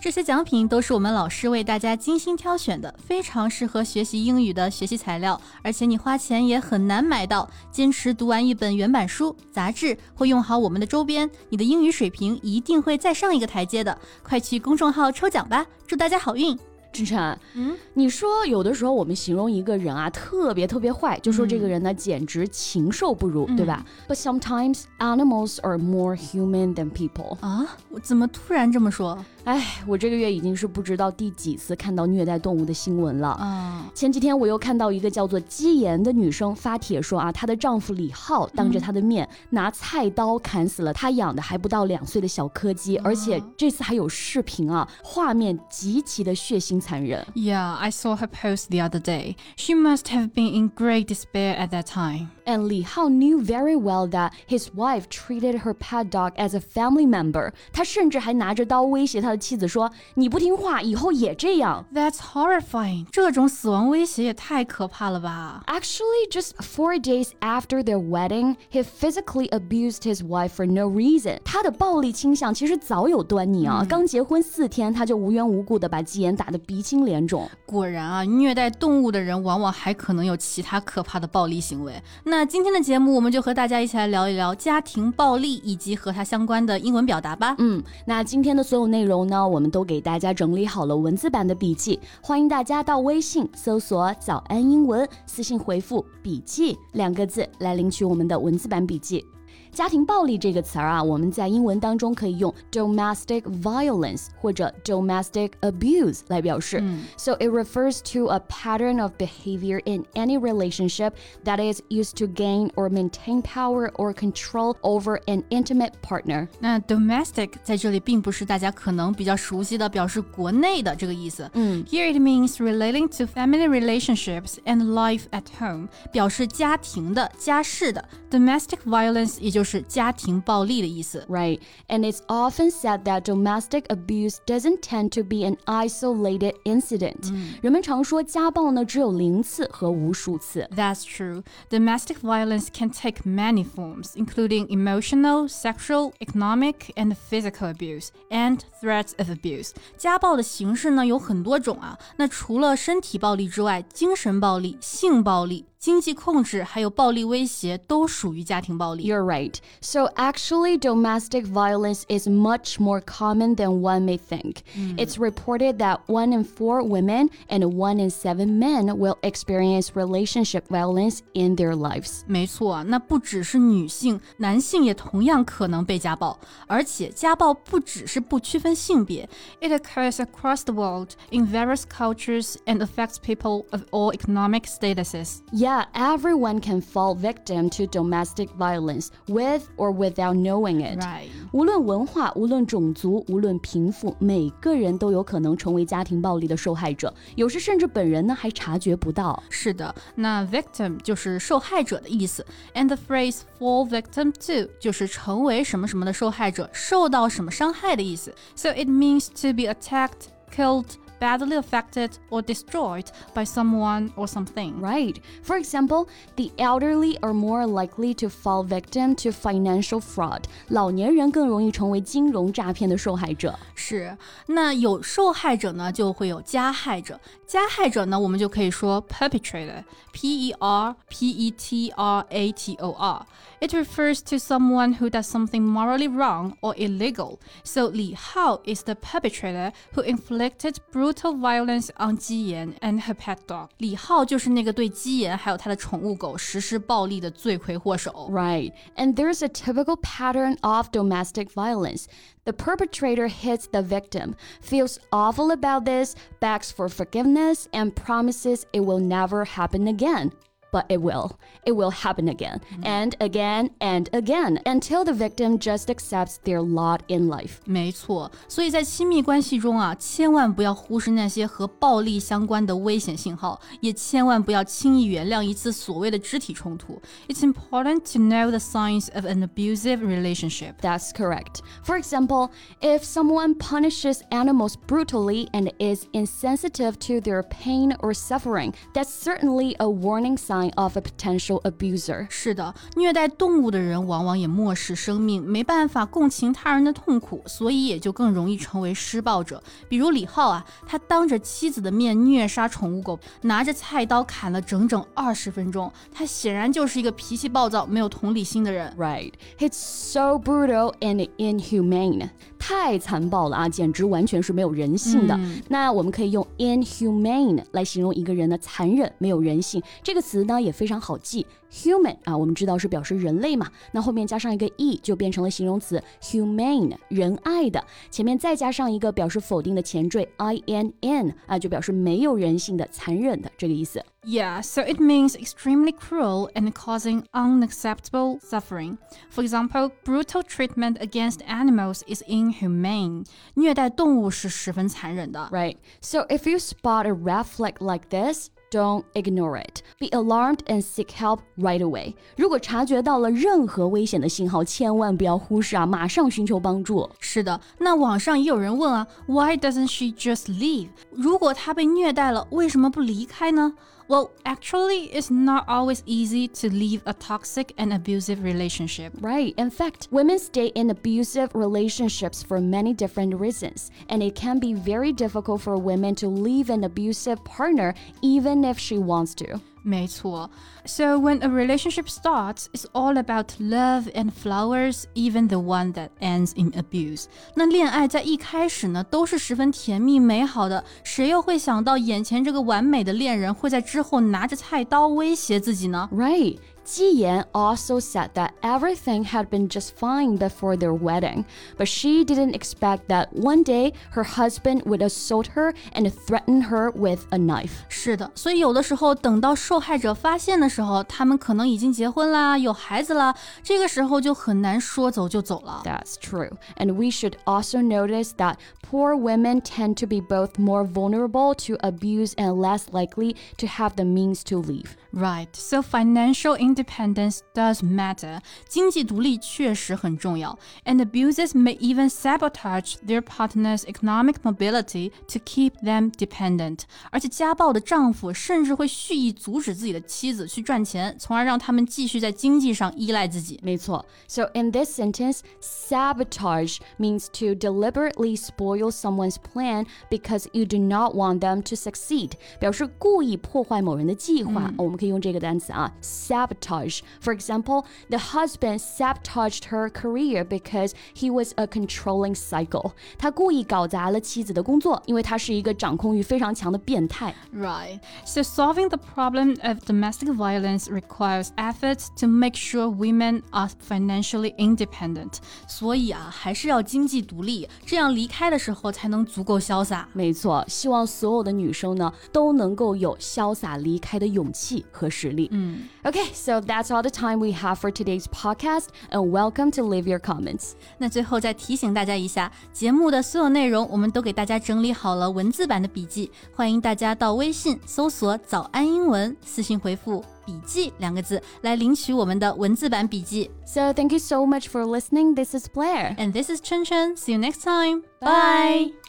这些奖品都是我们老师为大家精心挑选的，非常适合学习英语的学习材料，而且你花钱也很难买到。坚持读完一本原版书、杂志，或用好我们的周边，你的英语水平一定会再上一个台阶的。快去公众号抽奖吧，祝大家好运！志晨，嗯，你说有的时候我们形容一个人啊，特别特别坏，就说这个人呢简直禽兽不如，对吧？But sometimes animals are more human than people。啊，我怎么突然这么说？哎，我这个月已经是不知道第几次看到虐待动物的新闻了。啊，前几天我又看到一个叫做基岩的女生发帖说啊，她的丈夫李浩当着她的面拿菜刀砍死了她养的还不到两岁的小柯基，而且这次还有视频啊，画面极其的血腥残忍。Yeah, I saw her post the other day. She must have been in great despair at that time. And Li Hao knew very well that his wife treated her pet dog as a family member. 他甚至还拿着刀威胁他的妻子说：“你不听话，以后也这样。” That's horrifying. 这种死亡威胁也太可怕了吧？Actually, just four days after their wedding, he physically abused his wife for no reason. 他的暴力倾向其实早有端倪啊！刚结婚四天，他就无缘无故的把基岩打得鼻青脸肿。果然啊，虐待动物的人往往还可能有其他可怕的暴力行为。那今天的节目，我们就和大家一起来聊一聊家庭暴力以及和它相关的英文表达吧。嗯，那今天的所有内容呢，我们都给大家整理好了文字版的笔记，欢迎大家到微信搜索“早安英文”，私信回复“笔记”两个字来领取我们的文字版笔记。家庭暴力这个词儿啊，我们在英文当中可以用 domestic violence 或者 domestic abuse 来表示。嗯、so it refers to a pattern of behavior in any relationship that is used to gain or maintain power or control over an intimate partner。那 domestic 在这里并不是大家可能比较熟悉的表示国内的这个意思。嗯，Here it means relating to family relationships and life at home，表示家庭的、家事的。Domestic violence 也就 就是家庭暴力的意思，right? And it's often said that domestic abuse doesn't tend to be an isolated incident. 人们常说家暴呢只有零次和无数次。That's true. Domestic violence can take many forms, including emotional, sexual, economic, and physical abuse, and threats of abuse. 家暴的形式呢有很多种啊。那除了身体暴力之外，精神暴力、性暴力。 经济控制还有暴力威胁都属于家庭暴力。You're right. So actually, domestic violence is much more common than one may think. Mm. It's reported that one in four women and one in seven men will experience relationship violence in their lives. 没错，那不只是女性，男性也同样可能被家暴。而且家暴不只是不区分性别，it occurs across the world in various cultures and affects people of all economic statuses. Yeah. Yeah, everyone can fall victim to domestic violence with or without knowing it. Right. 无论文化，无论种族，无论贫富，每个人都有可能成为家庭暴力的受害者。有时甚至本人呢还察觉不到。是的，那 victim 就是受害者的意思，and the phrase fall victim to 就是成为什么什么的受害者，受到什么伤害的意思。So it means to be attacked, killed badly affected or destroyed by someone or something. Right. For example, the elderly are more likely to fall victim to financial fraud. 老年人更容易成为金融诈骗的受害者。是，那有受害者呢，就会有加害者。 加害者呢，我们就可以说 perpetrator，p e r p e t r a t o r。It refers to someone who does something morally wrong or illegal. So Li Hao is the perpetrator who inflicted brutal brutal violence on Ji Yan and her pet dog. 李浩就是那个对基岩还有他的宠物狗实施暴力的罪魁祸首。Right, and there's a typical pattern of domestic violence. The perpetrator hits the victim, feels awful about this, begs for forgiveness, and promises it will never happen again but it will. It will happen again and again and again until the victim just accepts their lot in life. 没错，所以在亲密关系中啊，千万不要忽视那些和暴力相关的危险信号，也千万不要轻易原谅一次所谓的肢体冲突。It's important to know the signs of an abusive relationship. That's correct. For example, if someone punishes animals brutally and is insensitive to their pain or suffering, that's certainly a warning sign of a potential abuser. 是的，虐待动物的人往往也漠视生命，没办法共情他人的痛苦，所以也就更容易成为施暴者。比如李浩啊，他当着妻子的面虐杀宠物狗，拿着菜刀砍了整整二十分钟。他显然就是一个脾气暴躁、没有同理心的人。Right. It's so brutal and inhumane. 太残暴了啊，简直完全是没有人性的。那我们可以用 inhumane 来形容一个人的残忍、没有人性。这个词呢也非常好记，human 啊，我们知道是表示人类嘛，那后面加上一个 e 就变成了形容词 humane，仁爱的。前面再加上一个表示否定的前缀 i n n 啊，就表示没有人性的、残忍的这个意思。 Yeah, so it means extremely cruel and causing unacceptable suffering. For example, brutal treatment against animals is inhumane. 虐待动物是十分残忍的。 Right. So if you spot a red flag like this, don't ignore it. Be alarmed and seek help right away. 如果察觉到了任何危险的信号，千万不要忽视啊，马上寻求帮助。是的，那网上也有人问啊，Why doesn't she just leave？如果她被虐待了，为什么不离开呢 ？Well, actually, it's not always easy to leave a toxic and abusive relationship. Right. In fact, women stay in abusive relationships for many different reasons, and it can be very difficult for women to leave an abusive partner even if she wants to. 没错。So when a relationship starts, it's all about love and flowers, even the one that ends in abuse. 那恋爱在一开始呢，都是十分甜蜜美好的，谁又会想到眼前这个完美的恋人会在之后拿着菜刀威胁自己呢？Right. Ji Yan also said that everything had been just fine before their wedding, but she didn't expect that one day her husband would assault her and threaten her with a knife. 是的，所以有的时候等到受害者发现的时候，他们可能已经结婚啦，有孩子啦，这个时候就很难说走就走了。 That's true. And we should also notice that poor women tend to be both more vulnerable to abuse and less likely to have the means to leave. Right, so financial independence does matter. 经济独立确实很重要，and abusers may even sabotage their partner's economic mobility to keep them dependent. 而且家暴的丈夫甚至会蓄意阻止自己的妻子去赚钱，从而让他们继续在经济上依赖自己。没错. So in this sentence, sabotage means to deliberately spoil someone's plan because you do not want them to succeed. 表示故意破坏某人的计划。我们 可以用这个单词啊，sabotage. For example, the husband sabotaged her career because he was a controlling psycho. 他故意搞砸了妻子的工作，因为他是一个掌控欲非常强的变态。 Right. So solving the problem of domestic violence requires efforts to make sure women are financially independent. 所以啊，还是要经济独立，这样离开的时候才能足够潇洒。没错，希望所有的女生呢都能够有潇洒离开的勇气 和实力。嗯，Okay, so that's all the time we have for today's podcast, and welcome to leave your comments. 那最后再提醒大家一下，节目的所有内容我们都给大家整理好了文字版的笔记，欢迎大家到微信搜索“早安英文”，私信回复“笔记”两个字来领取我们的文字版笔记。 So thank you so much for listening. This is Blair. And this is Chen Chen. See you next time. Bye.